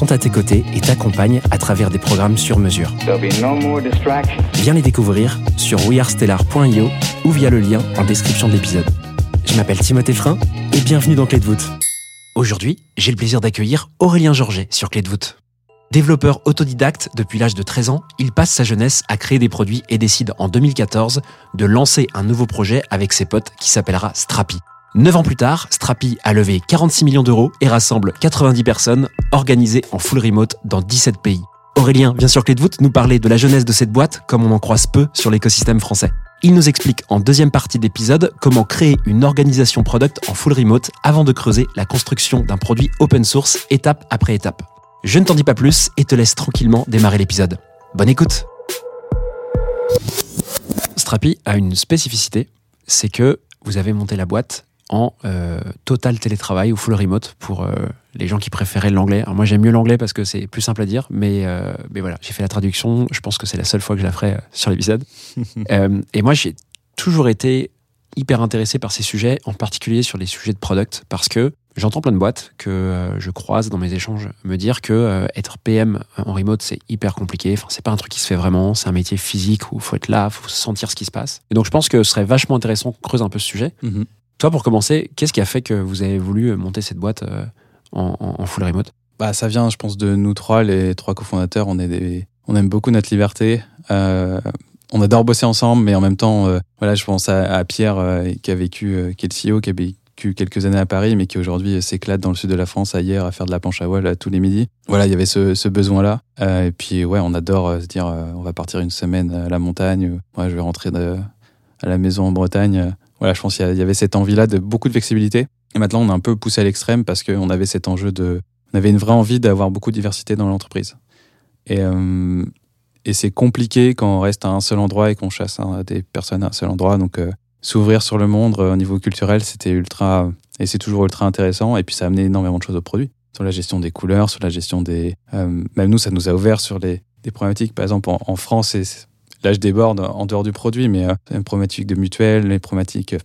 sont à tes côtés et t'accompagnent à travers des programmes sur mesure. No. Viens les découvrir sur wearestellar.io ou via le lien en description de l'épisode. Je m'appelle Timothée Frein et bienvenue dans Clé de voûte. Aujourd'hui, j'ai le plaisir d'accueillir Aurélien Georget sur Clé de voûte. Développeur autodidacte depuis l'âge de 13 ans, il passe sa jeunesse à créer des produits et décide en 2014 de lancer un nouveau projet avec ses potes qui s'appellera Strapi. Neuf ans plus tard, Strapi a levé 46 millions d'euros et rassemble 90 personnes organisées en full remote dans 17 pays. Aurélien vient sur Clé de voûte nous parler de la jeunesse de cette boîte comme on en croise peu sur l'écosystème français. Il nous explique en deuxième partie d'épisode comment créer une organisation product en full remote avant de creuser la construction d'un produit open source étape après étape. Je ne t'en dis pas plus et te laisse tranquillement démarrer l'épisode. Bonne écoute Strapi a une spécificité, c'est que vous avez monté la boîte en euh, total télétravail ou full remote pour euh, les gens qui préféraient l'anglais. Alors moi j'aime mieux l'anglais parce que c'est plus simple à dire, mais, euh, mais voilà, j'ai fait la traduction, je pense que c'est la seule fois que je la ferai sur l'épisode. Et moi j'ai toujours été hyper intéressé par ces sujets, en particulier sur les sujets de product, parce que j'entends plein de boîtes que je croise dans mes échanges me dire que être PM en remote c'est hyper compliqué. Enfin, c'est pas un truc qui se fait vraiment. C'est un métier physique où faut être là, faut sentir ce qui se passe. Et donc je pense que ce serait vachement intéressant qu'on creuse un peu ce sujet. Mhm. Toi, pour commencer, qu'est-ce qui a fait que vous avez voulu monter cette boîte euh, en, en- full remote? Bah, ça vient, je pense, de nous trois, les trois cofondateurs. On, est on aime beaucoup notre liberté. Euh, on adore bosser ensemble, mais en même temps, euh, voilà, je pense à, Pierre qui a vécu, qui est le CEO, qui a vécu quelques années à Paris, mais qui aujourd'hui s'éclate dans le sud de la France, hier, à faire de la planche à voile tous les midis. Voilà, il y avait ce, besoin-là. Et puis, ouais, on adore se dire, on va partir une semaine à la montagne. ouais, je vais rentrer à la maison en Bretagne. Voilà, je pense qu'il y avait cette envie-là de beaucoup de flexibilité. Et maintenant, on a un peu poussé à l'extrême parce qu'on avait cet enjeu de. On avait une vraie envie d'avoir beaucoup de diversité dans l'entreprise. Et, euh, et c'est compliqué quand on reste à un seul endroit et qu'on chasse des personnes à un seul endroit. Donc, euh, s'ouvrir sur le monde euh, au niveau culturel, c'était ultra. Et c'est toujours ultra intéressant. Et puis, ça a amené énormément de choses au produit. Sur la gestion des couleurs, sur la gestion des. même nous, ça nous a ouvert sur les, des problématiques. Par exemple, en, en France, c'est- là, je déborde en dehors du produit, mais euh, les problématiques de mutuelle, les problématiques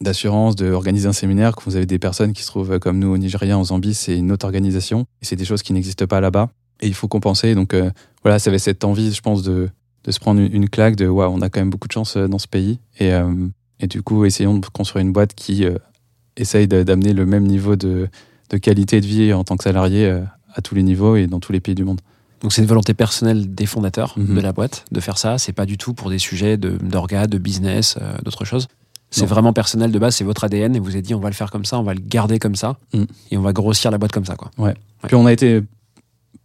d'assurance, d'organiser un séminaire, quand vous avez des personnes qui se trouvent euh, comme nous au Nigeria, en Zambie, c'est une autre organisation. Et c'est des choses qui n'existent pas là-bas. Et il faut compenser. Donc euh, voilà, ça avait cette envie, je pense, de, de se prendre une, une claque de waouh, on a quand même beaucoup de chance euh, dans ce pays. Et, euh, et du coup, essayons de construire une boîte qui euh, essaye d'amener le même niveau de, de qualité de vie en tant que salarié euh, à tous les niveaux et dans tous les pays du monde. Donc c'est une volonté personnelle des fondateurs Mhm. de la boîte de faire ça. C'est pas du tout pour des sujets d'orga, de, business, euh, d'autres choses. C'est vraiment personnel de base, c'est votre ADN et vous avez dit on va le faire comme ça, on va le garder comme ça Mm. et on va grossir la boîte comme ça. Quoi. Puis on a été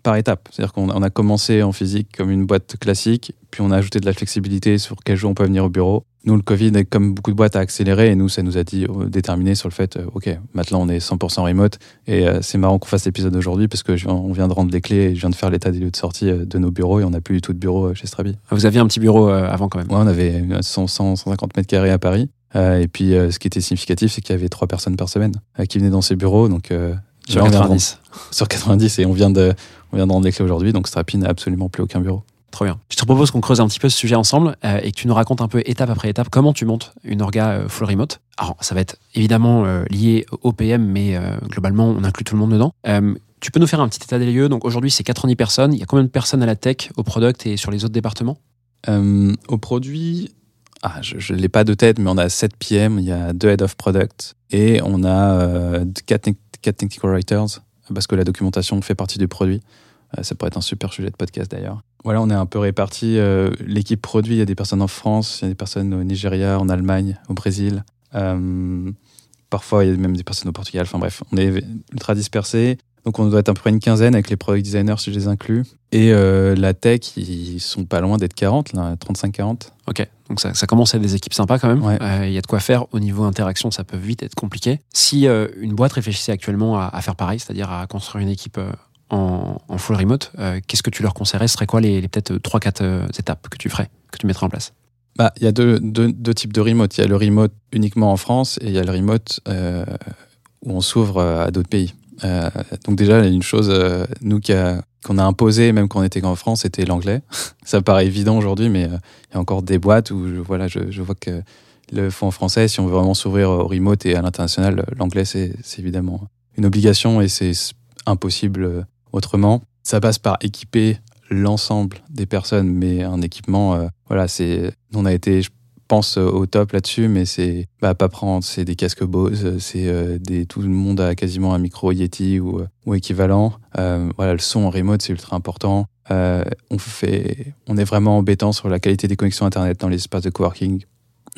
par étapes. C'est-à-dire qu'on on a commencé en physique comme une boîte classique, puis on a ajouté de la flexibilité sur quel jour on peut venir au bureau. Nous, le Covid, comme beaucoup de boîtes, a accéléré et nous, ça nous a dit, euh, déterminé sur le fait, euh, OK, maintenant on est 100% remote. Et euh, c'est marrant qu'on fasse l'épisode aujourd'hui parce que on vient de rendre les clés et je viens de faire l'état des lieux de sortie de nos bureaux et on n'a plus du tout de bureau chez Strabi. Vous aviez un petit bureau avant quand même. Ouais, on avait 100, 100, 150 mètres carrés à Paris. Et puis, ce qui était significatif, c'est qu'il y avait trois personnes par semaine qui venaient dans ces bureaux. Donc, Sur là, on vient de 90. sur 90 et on vient de, on vient de rendre les clés aujourd'hui, donc Strapi n'a absolument plus aucun bureau. Trop bien. Je te propose qu'on creuse un petit peu ce sujet ensemble euh, et que tu nous racontes un peu étape après étape comment tu montes une orga euh, full remote. Alors, ça va être évidemment euh, lié au PM, mais globalement, on inclut tout le monde dedans. Tu peux nous faire un petit état des lieux Donc aujourd'hui, c'est 90 personnes. Il y a combien de personnes à la tech, au product et sur les autres départements? Au produit, ah, je ne l'ai pas de tête, mais on a 7 PM, il y a 2 Head of Product et on a 4 Technical Writers, parce que la documentation fait partie du produit. Euh, ça pourrait être un super sujet de podcast d'ailleurs. voilà, on est un peu répartis. euh, L'équipe produit, il y a des personnes en France, il y a des personnes au Nigeria, en Allemagne, au Brésil. Euh, parfois, il y a même des personnes au Portugal. Enfin bref, on est ultra dispersés. Donc on doit être à peu près une quinzaine avec les product designers si je les inclus. Et euh, la tech, ils sont pas loin d'être 40, là, 35-40. Ok, donc ça, ça commence à être des équipes sympas quand même. Ouais. Euh, Il y a de quoi faire. Au niveau interaction, ça peut vite être compliqué. Si euh, une boîte réfléchissait actuellement à, à faire pareil, c'est-à-dire à construire une équipe en, full remote, euh, qu'est-ce que tu leur conseillerais? Ce serait quoi les, peut-être 3-4 étapes que tu ferais, que tu mettrais en place? Bah, il y a deux, deux, types de remote. Il y a le remote uniquement en France et il y a le remote euh, où on s'ouvre euh, à d'autres pays. Euh, donc déjà, une chose, euh, nous qu'on a imposé, même quand on était en France, c'était l'anglais. Ça paraît évident aujourd'hui, mais euh, il y a encore des boîtes où je, voilà, je, vois que le font français. Si on veut vraiment s'ouvrir au remote et à l'international, l'anglais, c'est évidemment une obligation et c'est impossible euh, autrement. Ça passe par équiper l'ensemble des personnes, mais un équipement, euh, voilà, c'est, on a été, je pense, euh, au top là-dessus, mais c'est bah, pas prendre, c'est des casques Bose, c'est euh, des, tout le monde a quasiment un micro Yeti ou, ou équivalent. Voilà, le son en remote, c'est ultra important. On fait, on est vraiment embêtant sur la qualité des connexions internet dans les espaces de coworking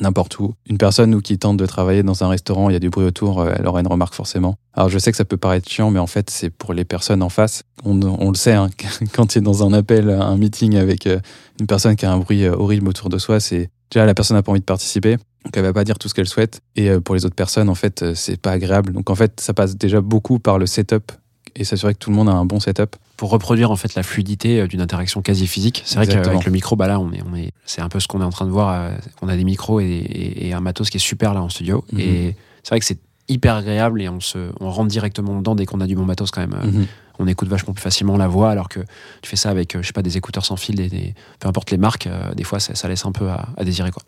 n'importe où. Une personne nous qui tente de travailler dans un restaurant, il y a du bruit autour, euh, elle aura une remarque forcément. Alors je sais que ça peut paraître chiant, mais en fait c'est pour les personnes en face. On, on le sait, hein, quand tu es dans un appel, un meeting avec euh, une personne qui a un bruit euh, horrible autour de soi, c'est déjà la personne n'a pas envie de participer, donc elle va pas dire tout ce qu'elle souhaite. Et pour les autres personnes, en fait, c'est pas agréable. Donc en fait, ça passe déjà beaucoup par le setup et s'assurer que tout le monde a un bon setup. pour reproduire en fait la fluidité euh, d'une interaction quasi physique. C'est vrai qu'avec le micro, bah là, on est, on est, c'est un peu ce qu'on est en train de voir. euh, on a des micros et, et- et un matos qui est super là en studio. Mhm. Et c'est vrai que c'est hyper agréable et on se, on rentre directement dedans dès qu'on a du bon matos quand même. Euh, Mhm. On écoute vachement plus facilement la voix alors que tu fais ça avec, je sais pas, des écouteurs sans fil, des, des- peu importe les marques, des fois ça, ça laisse un peu à, à désirer quoi.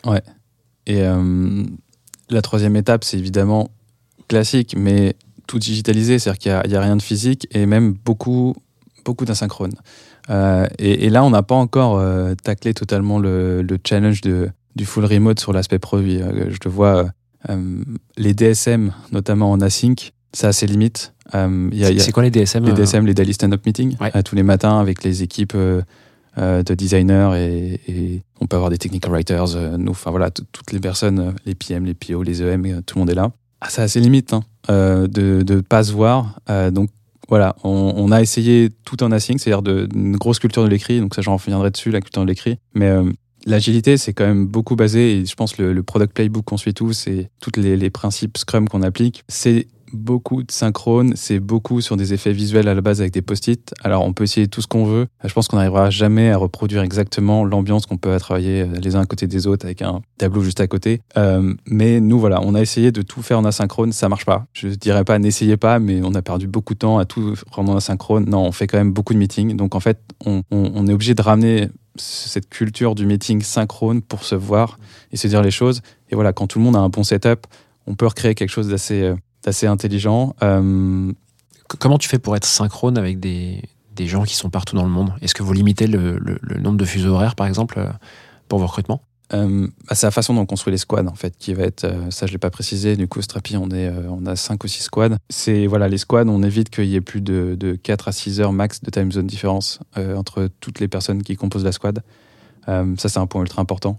Et euh, la troisième étape, c'est évidemment classique, mais tout digitalisé, c'est-à-dire qu'il n'y a, rien de physique et même beaucoup, beaucoup d'asynchrone. Euh, et, et là, on n'a pas encore euh, taclé totalement le, le challenge de, du full remote sur l'aspect produit. Euh, je le vois, euh, les DSM, notamment en async, ça a ses limites. C'est quoi les DSM les DSM, les Daily Stand-Up Meeting, Ouais. tous les matins avec les équipes de designers et, et on peut avoir des technical writers, nous, enfin voilà, toutes les personnes, les PM, les PO, les EM, tout le monde est là. Ah, ça a ses limites hein, euh, de ne pas se voir. Euh, donc voilà, on, a essayé tout en async, c'est-à-dire de- une grosse culture de l'écrit, donc ça j'en reviendrai dessus, la culture de l'écrit. Mais euh, l'agilité, c'est quand même beaucoup basé, et je pense le, le product playbook qu'on suit tous, et tous les, les principes Scrum qu'on applique, c'est beaucoup de synchrone, c'est beaucoup sur des effets visuels à la base avec des post-it. Alors on peut essayer tout ce qu'on veut. Je pense qu'on n'arrivera jamais à reproduire exactement l'ambiance qu'on peut travailler euh, les uns à côté des autres avec un tableau juste à côté. Euh, mais nous voilà, on a essayé de tout faire en asynchrone, ça marche pas. Je dirais pas n'essayez pas, mais on a perdu beaucoup de temps à tout prendre en asynchrone. Non, on fait quand même beaucoup de meetings. Donc en fait, on, on- on est obligé de ramener cette culture du meeting synchrone pour se voir et se dire les choses. Et voilà, quand tout le monde a un bon setup, on peut recréer quelque chose d'assez euh, d'assez intelligent. Euh, Comment tu fais pour être synchrone avec des, des gens qui sont partout dans le monde? Est-ce que vous limitez le, le- le nombre de fuseaux horaires, par exemple, euh, pour vos recrutements? Euh, bah, c'est la façon dont on construit les squads en fait qui va être euh, ça je l'ai pas précisé. Du coup Strapi on est euh, on a 5 ou 6 squads. C'est voilà les squads on évite qu'il y ait plus de, de 4 à 6 heures max de time zone différence entre toutes les personnes qui composent la squad. Ça c'est un point ultra important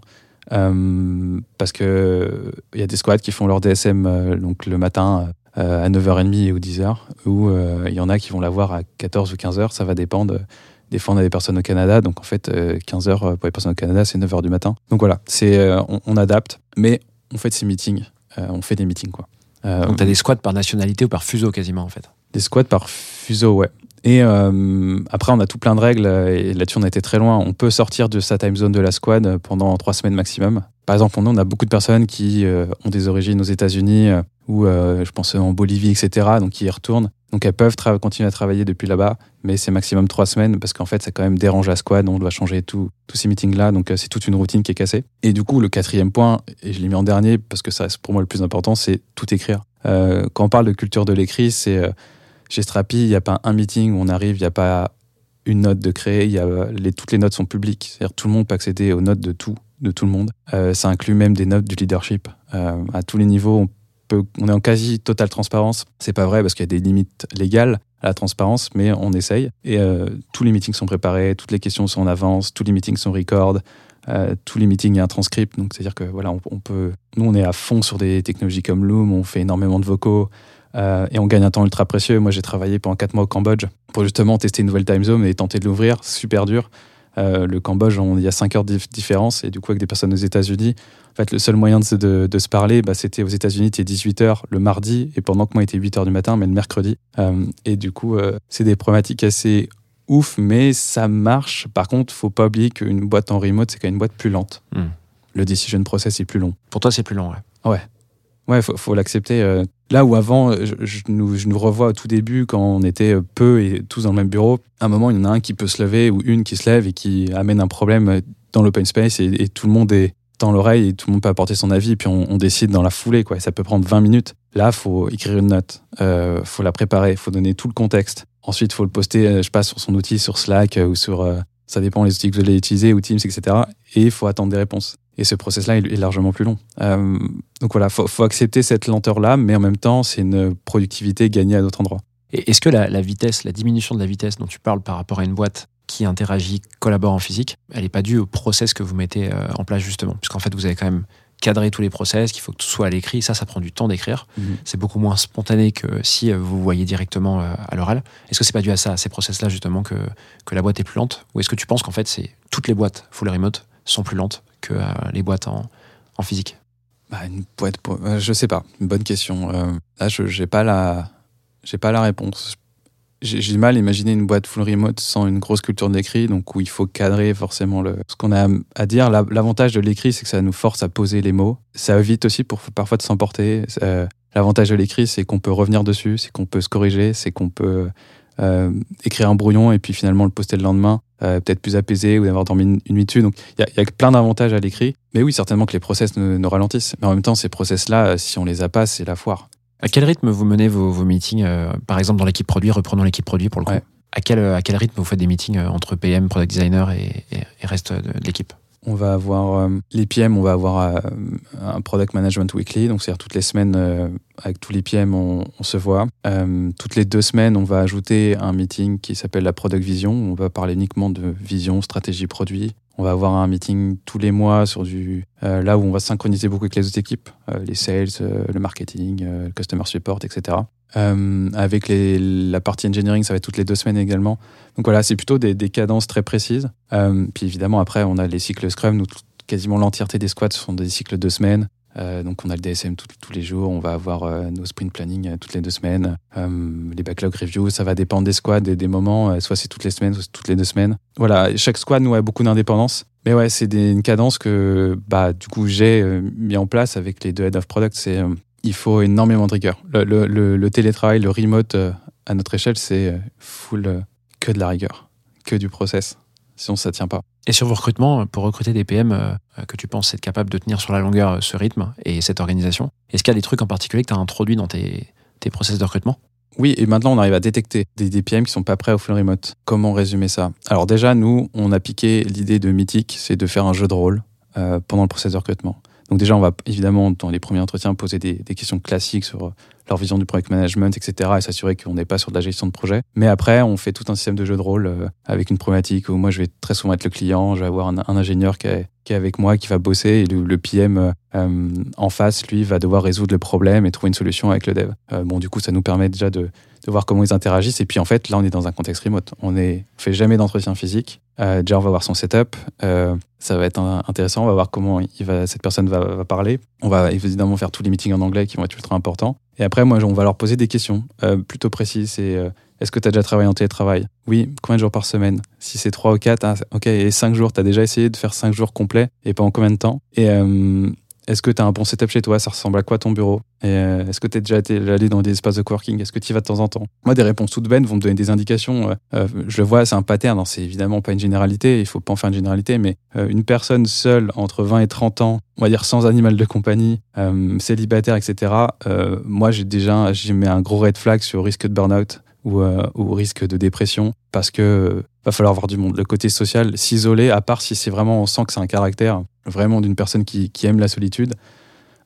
parce que il y a des squads qui font leur DSM euh, donc le matin euh, à 9h30 ou 10h ou euh, il y en a qui vont l'avoir à 14 ou 15h ça va dépendre. Des fois on a des personnes au Canada. Donc en fait 15h pour les personnes au Canada c'est 9h du matin. Donc voilà. C'est euh, on, on adapte. Mais on fait ces meetings. Euh, on fait des meetings quoi. Euh, Donc tu as des squads par nationalité ou par fuseau quasiment, en fait. des squads par fuseau, ouais. Et euh, après, on a tout plein de règles, euh, et là-dessus, on été très loin. On peut sortir de sa time zone de la squad euh, pendant trois semaines maximum. Par exemple, on a beaucoup de personnes qui ont des origines aux États-Unis, ou je pense en Bolivie, etc., donc qui y retournent. Donc elles peuvent continuer à travailler depuis là-bas, mais c'est maximum trois semaines, parce qu'en fait, ça quand même dérange la squad, on doit changer tous ces meetings-là, donc c'est toute une routine qui est cassée. Et du coup, le quatrième point, et je l'ai mis en dernier, parce que ça reste pour moi le plus important, c'est tout écrire. Quand on parle de culture de l'écrit, c'est... chez Strapi, il n'y a pas un meeting où on arrive, il n'y a pas une note de créer, y a, toutes les notes sont publiques. C'est-à-dire tout le monde peut accéder aux notes de tout, de tout le monde. Euh, ça inclut même des notes du leadership. Euh, à tous les niveaux, on, peut, on est en quasi totale transparence. C'est pas vrai parce qu'il y a des limites légales, à la transparence, mais on essaye. Et euh, tous les meetings sont préparés, toutes les questions sont en avance, tous les meetings sont record, tous les meetings, il y a un transcript. Donc, c'est-à-dire que voilà, on, on peut. Nous, on est à fond sur des technologies comme Loom, on fait énormément de vocaux. Euh, et on gagne un temps ultra précieux. Moi, j'ai travaillé pendant 4 mois au Cambodge pour justement tester une nouvelle time zone et tenter de l'ouvrir. Super dur. Euh, le Cambodge, il y a 5 heures de dif- différence. Et du coup, avec des personnes aux États-Unis, en fait, le seul moyen de, se- de- de se parler, bah, c'était aux États-Unis, c'était 18h le mardi. Et pendant que moi, il était 8h du matin, mais le mercredi. Euh, et du coup, c'est des problématiques assez ouf, mais ça marche. Par contre, faut pas oublier qu'une boîte en remote, c'est quand même une boîte plus lente. Hmm. Le decision process est plus long. Pour toi, c'est plus long, ouais. Ouais, faut, faut l'accepter. Là où avant, euh, je, je nous, je nous revois au tout début quand on était euh, peu et tous dans le même bureau. À un moment, il y en a un qui peut se lever ou une qui se lève et qui amène un problème euh, dans l'open space et, tout le monde est dans l'oreille et tout le monde peut apporter son avis et puis on, on décide dans la foulée. Quoi. Ça peut prendre 20 minutes. Là, faut écrire une note, euh, faut la préparer, faut donner tout le contexte. Ensuite, faut le poster, je passe sur son outil, sur Slack ou sur, ça dépend les outils que vous allez utiliser ou Teams, etc. Et il faut attendre des réponses. Et ce process-là est largement plus long. Euh, donc voilà, faut, faut accepter cette lenteur-là, mais en même temps, c'est une productivité gagnée à d'autres endroits. Et est-ce que la, la vitesse, la diminution de la vitesse dont tu parles par rapport à une boîte qui interagit, collabore en physique, elle n'est pas due au process que vous mettez euh, en place justement? Puisqu'en fait, vous avez quand même cadré tous les process, qu'il faut que tout soit à l'écrit. Ça, ça prend du temps d'écrire. Mhm. C'est beaucoup moins spontané que si euh, vous voyez directement euh, à l'oral. Est-ce que c'est pas dû à ça, à ces process-là justement, que, que la boîte est plus lente? Ou est-ce que tu penses qu'en fait, c'est toutes les boîtes full remote sont plus lentes que euh, les boîtes en, en physique? Bah, une boîte, je sais pas, une bonne question. Euh, là, je j'ai pas la, pas la réponse. J'ai du mal à imaginer une boîte full remote sans une grosse culture d'écrit, donc où il faut cadrer forcément le, ce qu'on a à dire. La- L'avantage de l'écrit, c'est que ça nous force à poser les mots. Ça évite aussi parfois de s'emporter. L'avantage de l'écrit, c'est qu'on peut revenir dessus, c'est qu'on peut se corriger, c'est qu'on peut euh, écrire un brouillon et puis finalement le poster le lendemain, euh, peut-être plus apaisé ou d'avoir dormi une, une nuit dessus. Donc il y, a- plein d'avantages à l'écrit. Mais oui, certainement que les process nous, nous ralentissent. Mais en même temps, ces process-là, si on les a pas, c'est la foire. À quel rythme vous menez vos, vos meetings euh, Par exemple, dans l'équipe produit, reprenons l'équipe produit pour le coup. Ouais. À, quel, à quel rythme vous faites des meetings euh, entre PM, product designer et, et, et reste de, de l'équipe? On va avoir euh, les PM, on va avoir euh, un product management weekly, donc c'est-à-dire toutes les semaines euh, avec tous les PM on, se voit. Euh, toutes les deux semaines, on va ajouter un meeting qui s'appelle la product vision. On va parler uniquement de vision, stratégie, produit. On va avoir un meeting tous les mois sur du là où on va synchroniser beaucoup avec les autres équipes, les sales, le marketing, le customer support, etc. Euh, avec la partie engineering, ça va être toutes les deux semaines également. Donc voilà, c'est plutôt des, cadences très précises. Euh, puis évidemment, après, on a les cycles Scrum. Nous, quasiment l'entièreté des squads sont des cycles de deux semaines. Euh, donc on a le DSM tous les jours. On va avoir nos sprint planning toutes les deux semaines. Les backlog reviews, ça va dépendre des squads et des moments. Soit c'est toutes les semaines, soit c'est toutes les deux semaines. Voilà, chaque squad, nous, a beaucoup d'indépendance. Mais ouais, c'est une cadence que, bah, du coup, j'ai mis en place avec les deux head of product. C'est, il faut énormément de rigueur. Le, le- le- le télétravail, le remote euh, à notre échelle, c'est euh, full euh, que de la rigueur, que du process. Sinon, ça tient pas. Et sur vos recrutements, pour recruter des PM euh, que tu penses être capable de tenir sur la longueur ce rythme et cette organisation, est-ce qu'il y a des trucs en particulier que tu as introduits dans tes, tes process de recrutement? Oui, et maintenant on arrive à détecter des, des PM qui sont pas prêts au full remote. Comment résumer ça? Alors déjà, nous, on a piqué l'idée de Mythic, c'est de faire un jeu de rôle pendant le process de recrutement. Donc déjà, on va évidemment, dans les premiers entretiens, poser des, des questions classiques sur euh, leur vision du project management, etc. et s'assurer qu'on n'est pas sur de la gestion de projet. Mais après, on fait tout un système de jeu de rôle euh, avec une problématique où moi, je vais très souvent être le client, je vais avoir un, ingénieur qui est, qui est avec moi, qui va bosser, et le, PM euh, euh, en face, lui, va devoir résoudre le problème et trouver une solution avec le dev. Bon, du coup, ça nous permet déjà de, de voir comment ils interagissent. Et puis en fait, là, on est dans un contexte remote. On ne fait jamais d'entretien physique. Euh, déjà, on va voir son setup. Ça va être intéressant. On va voir comment cette personne va parler. On va évidemment faire tous les meetings en anglais qui vont être ultra importants. Et après, moi, on va leur poser des questions euh, plutôt précises. C'est euh, est-ce que tu as déjà travaillé en télétravail? Oui. Combien de jours par semaine? Si c'est 3 ou 4, ok. Et 5 jours, tu as déjà essayé de faire 5 jours complets et pendant combien de temps? Et euh, est-ce que tu as un bon setup chez toi? Ça ressemble à quoi ton bureau? Euh, est-ce que tu es déjà allé dans des espaces de coworking? Est-ce que tu y vas de temps en temps? Moi, des réponses toutes bêtes vont me donner des indications. euh, euh, je le vois, c'est un pattern. hein, C'est évidemment pas une généralité. Il faut pas en faire une généralité. Mais euh, une personne seule entre 20 et 30 ans, on va dire sans animal de compagnie, célibataire, etc. moi, j'ai déjà j'ai mis un gros red flag sur risque de burn-out ou, ou risque de dépression parce que va falloir voir du monde. Le côté social, s'isoler, à part si c'est vraiment, on sent que c'est un caractère vraiment d'une personne qui, qui aime la solitude.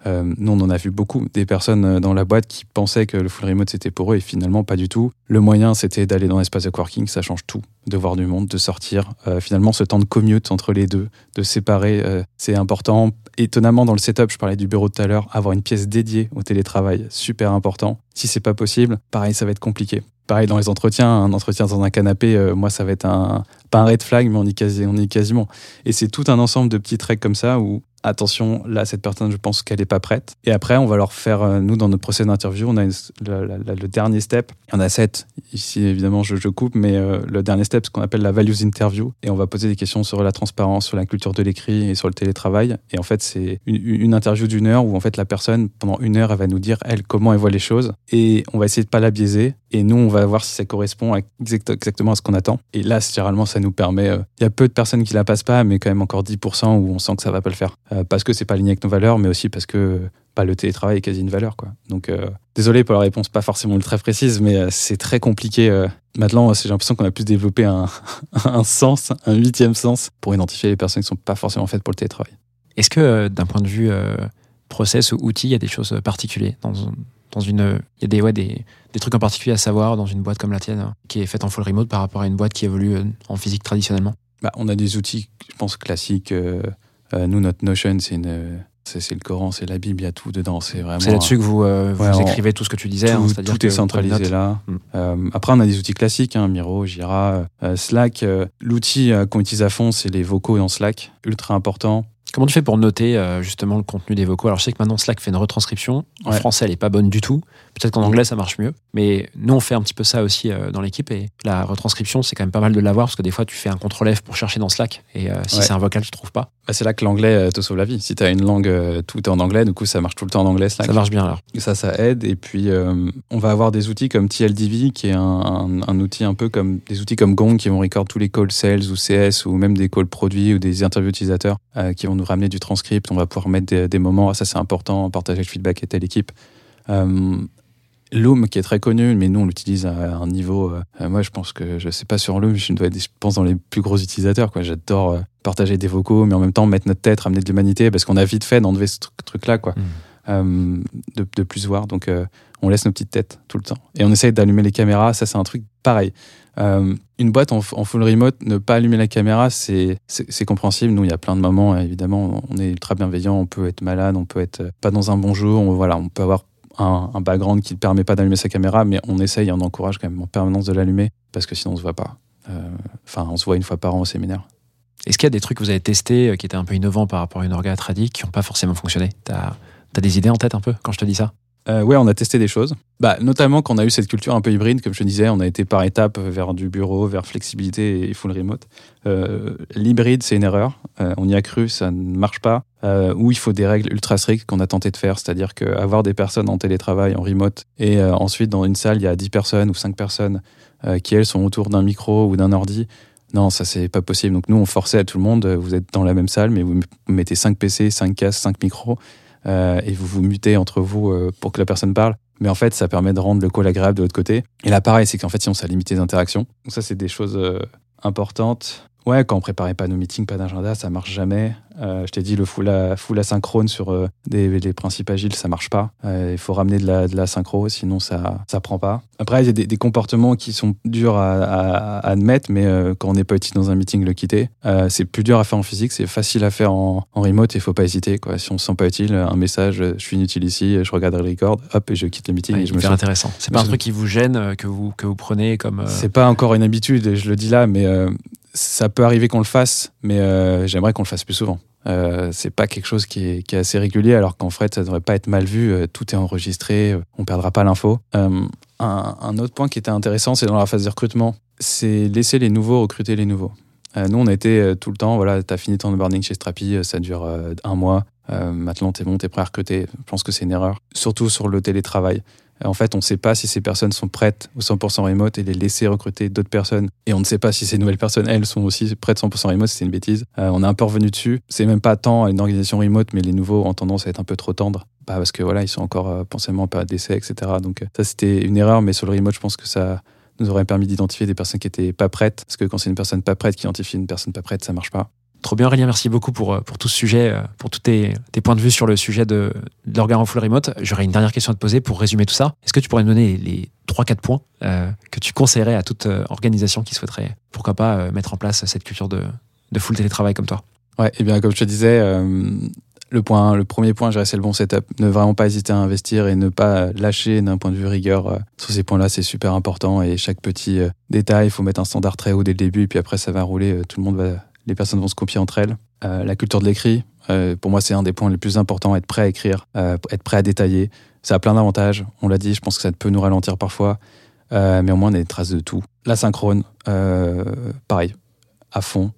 Euh, nous, on en a vu beaucoup des personnes euh, dans la boîte qui pensaient que le full remote c'était pour eux et finalement pas du tout. Le moyen, c'était d'aller dans l'espace de coworking, ça change tout, de voir du monde, de sortir. Euh, finalement, ce temps de commute entre les deux, de séparer, c'est important. Étonnamment, dans le setup, je parlais du bureau tout à l'heure, avoir une pièce dédiée au télétravail, super important. Si c'est pas possible, pareil, ça va être compliqué. Pareil dans les entretiens, un entretien dans un canapé, moi ça va être un pas un red flag, mais on y, on y est quasiment. Et c'est tout un ensemble de petits traits comme ça où attention, là cette personne, je pense qu'elle est pas prête. Et après, on va leur faire, euh, nous dans notre procès d'interview, on a le dernier step. Il y en a sept. Ici évidemment, je, coupe, mais euh, le dernier step, ce qu'on appelle la values interview, et on va poser des questions sur la transparence, sur la culture de l'écrit et sur le télétravail. Et en fait, c'est une, interview d'une heure où en fait la personne pendant une heure, elle va nous dire elle comment elle voit les choses, et on va essayer de pas la biaiser. Et nous, on va voir si ça correspond exactement à ce qu'on attend. Et là, généralement, ça nous permet. euh, Il y a peu de personnes qui la passent pas, mais quand même encore 10% où on sent que ça va pas le faire. Euh, parce que c'est pas aligné avec nos valeurs, mais aussi parce que bah, le télétravail est quasi une valeur. Quoi. Donc, euh, désolé pour la réponse pas forcément ultra précise, mais euh, c'est très compliqué. Maintenant, j'ai l'impression qu'on a plus développé un, un sens, un huitième sens, pour identifier les personnes qui sont pas forcément faites pour le télétravail. Est-ce que d'un point de vue process ou outil, il y a des choses particulières dans, dans une, il y a des, ouais, des, des trucs en particulier à savoir dans une boîte comme la tienne, hein, qui est faite en full remote par rapport à une boîte qui évolue en physique traditionnellement? Bah, on a des outils, je pense, classiques. euh, nous, notre Notion, c'est une. C'est c'est le Coran, c'est la Bible, il y a tout dedans. C'est vraiment. C'est là-dessus que vous, euh, vous Ouais, on- écrivez tout ce que tu disais, tout, hein, tout est centralisé là. Mm. Euh, après, on a des outils classiques, hein, Miro, Jira, euh, Slack. euh, L'outil euh, qu'on utilise à fond, c'est les vocaux dans Slack, ultra important. Comment tu fais pour noter euh, justement le contenu des vocaux? Alors je sais que maintenant Slack fait une retranscription. En Ouais. français, elle est pas bonne du tout. Peut-être qu'en anglais, ça marche mieux. Mais nous, on fait un petit peu ça aussi euh, dans l'équipe. Et la retranscription, c'est quand même pas mal de l'avoir parce que des fois, tu fais un contrôle F pour chercher dans Slack. Et euh, si Ouais. c'est un vocal, tu trouves pas. Bah, c'est là que l'anglais euh, te sauve la vie. Si tu as une langue, tout est en anglais, du coup, ça marche tout le temps en anglais, Slack. Ça marche bien alors. Et Ça, ça aide. Et puis, on va avoir des outils comme TLDV, qui est un, un- un outil un peu comme des outils comme Gong qui vont record tous les calls sales ou CS ou même des calls produits ou des interviews utilisateurs qui vont nous ramener du transcript. On va pouvoir mettre des, des moments. Ah, ça, c'est important. Partager le feedback à telle équipe. Euh, Loom, qui est très connu, mais nous, on l'utilise à un niveau. euh, moi, je pense que je sais pas sur Loom, je dois être, je pense, dans les plus gros utilisateurs. quoi. J'adore euh, partager des vocaux, mais en même temps mettre notre tête, ramener de l'humanité, parce qu'on a vite fait d'enlever ce truc- truc-là, quoi. Euh, de, de plus voir. Donc, on laisse nos petites têtes tout le temps. Et on essaye d'allumer les caméras. Ça, c'est un truc pareil. Euh, une boîte en, en full remote, ne pas allumer la caméra, c'est compréhensible. Nous, il y a plein de moments, évidemment, on est ultra bienveillant. On peut être malade, on peut être pas dans un bon jour. On, voilà, on peut avoir un, un background qui ne permet pas d'allumer sa caméra, mais on essaye on encourage quand même en permanence de l'allumer parce que sinon, on se voit pas. Euh, Enfin, on se voit une fois par an au séminaire. Est-ce qu'il y a des trucs que vous avez testés euh, qui étaient un peu innovants par rapport à une orga tradique qui n'ont pas forcément fonctionné? T'as as des idées en tête un peu quand je te dis ça? Euh, ouais, on a testé des choses. Bah, notamment quand on a eu cette culture un peu hybride, comme je te disais, on a été par étapes vers du bureau, vers flexibilité et full remote. Euh, L'hybride, c'est une erreur. Euh, on y a cru, ça ne marche pas. Euh, où il faut des règles ultra strictes qu'on a tenté de faire, c'est-à-dire qu'avoir des personnes en télétravail, en remote, et euh, ensuite dans une salle, il y a 10 personnes ou 5 personnes qui, elles, sont autour d'un micro ou d'un ordi. Non, ça, c'est pas possible. Donc, nous, on forçait à tout le monde, vous êtes dans la même salle, mais vous mettez 5 PC, 5 casques, 5 micros et vous vous mutez entre vous euh, pour que la personne parle. Mais en fait, ça permet de rendre le call agréable de l'autre côté. Et là, pareil, c'est qu'en fait, sinon, ça limite les interactions. Donc ça, c'est des choses euh, importantes. Ouais, quand on préparait pas nos meetings, pas d'agenda, ça marche jamais. Euh, je t'ai dit, le full, a- full asynchrone sur euh, des, les principes agiles, ça marche pas. Euh, Il faut ramener de la, de la synchro, sinon ça ça prend pas. Après, il y a des, des comportements qui sont durs à, à- à admettre, mais euh, quand on n'est pas utile dans un meeting, le quitter. Euh, c'est plus dur à faire en physique, c'est facile à faire en, en remote et il faut pas hésiter. Quoi. Si on se sent pas utile, un message, euh, je suis inutile ici, je regarde le record, hop, et je quitte le meeting Ouais, et je me hyper sens intéressant. C'est pas un truc qui vous gêne, euh, que vous, que vous prenez comme. euh, c'est pas encore une habitude, je le dis là, mais euh, ça peut arriver qu'on le fasse, mais euh, j'aimerais qu'on le fasse plus souvent. Euh, c'est pas quelque chose qui est, assez régulier, alors qu'en fait, ça devrait pas être mal vu. euh, tout est enregistré, euh, on perdra pas l'info. Un, un autre point qui était intéressant, c'est dans la phase de recrutement, c'est laisser les nouveaux recruter les nouveaux. Euh, nous, on a été euh, tout le temps, voilà, t'as fini ton onboarding chez Strapi, euh, ça dure un mois. Maintenant, t'es bon, t'es prêt à recruter. Je pense que c'est une erreur, surtout sur le télétravail. En fait, on ne sait pas si ces personnes sont prêtes au 100% remote et les laisser recruter d'autres personnes. Et on ne sait pas si ces nouvelles personnes, elles, sont aussi prêtes 100% remote. C'est une bêtise. On est un peu revenu dessus. C'est même pas tant une organisation remote, mais les nouveaux ont tendance à être un peu trop tendres. Bah, parce que voilà, ils sont encore euh, en période d'essai, etc. Donc ça, c'était une erreur. Mais sur le remote, je pense que ça nous aurait permis d'identifier des personnes qui étaient pas prêtes. Parce que quand c'est une personne pas prête qui identifie une personne pas prête, ça marche pas. Trop bien, Aurélien. Merci beaucoup pour, euh, pour tout ce sujet, euh, pour tous tes, tes points de vue sur le sujet de, de l'orga en full remote. J'aurais une dernière question à te poser pour résumer tout ça. Est-ce que tu pourrais me donner les 3-4 points euh, que tu conseillerais à toute organisation qui souhaiterait, pourquoi pas, euh, mettre en place cette culture de, de full télétravail comme toi? Ouais, et bien comme je te disais, euh, le, point, le premier point, je dirais, c'est le bon setup. Ne vraiment pas hésiter à investir et ne pas lâcher d'un point de vue rigueur. euh, sur ces points-là, c'est super important et chaque petit euh, détail, il faut mettre un standard très haut dès le début et puis après ça va rouler. euh, tout le monde va, les personnes vont se copier entre elles. La culture de l'écrit, pour moi, c'est un des points les plus importants. Être prêt à écrire, être prêt à détailler. Ça a plein d'avantages. On l'a dit, je pense que ça peut nous ralentir parfois, mais au moins on a des traces de tout. La synchrone, pareil, à fond,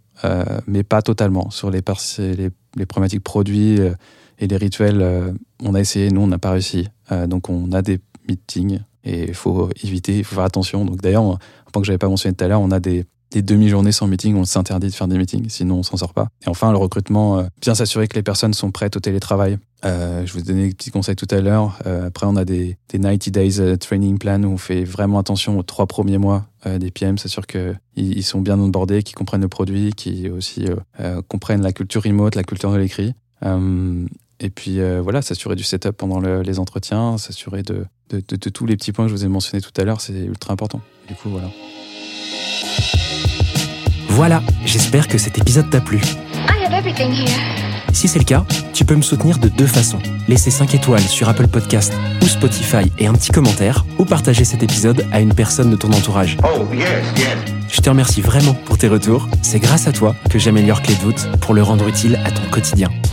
mais pas totalement. Sur les, les, les problématiques produits euh, et les rituels, euh, on a essayé, nous, on n'a pas réussi. Euh, donc on a des meetings et il faut éviter, il faut faire attention. Donc d'ailleurs, un point que j'avais pas mentionné tout à l'heure, on a des, des demi-journées sans meeting, on s'interdit de faire des meetings, sinon on s'en sort pas. Et enfin, le recrutement, euh, bien s'assurer que les personnes sont prêtes au télétravail. Euh, je vous ai donné des petits conseils tout à l'heure. Euh, après, on a des, des 90 days training plan où on fait vraiment attention aux trois premiers mois des PM, s'assure qu'ils ils sont bien onboardés, qu'ils comprennent le produit, qu'ils aussi comprennent la culture remote, la culture de l'écrit. Et puis voilà, s'assurer du setup pendant le- les entretiens, s'assurer de tous les petits points que je vous ai mentionnés tout à l'heure, c'est ultra important. Du coup, voilà. Voilà, j'espère que cet épisode t'a plu. I have everything here. Si c'est le cas, tu peux me soutenir de deux façons. Laisser 5 étoiles sur Apple Podcast ou Spotify et un petit commentaire, ou partager cet épisode à une personne de ton entourage. Oh, yes, yes. Je te remercie vraiment pour tes retours. C'est grâce à toi que j'améliore Clé de voûte pour le rendre utile à ton quotidien.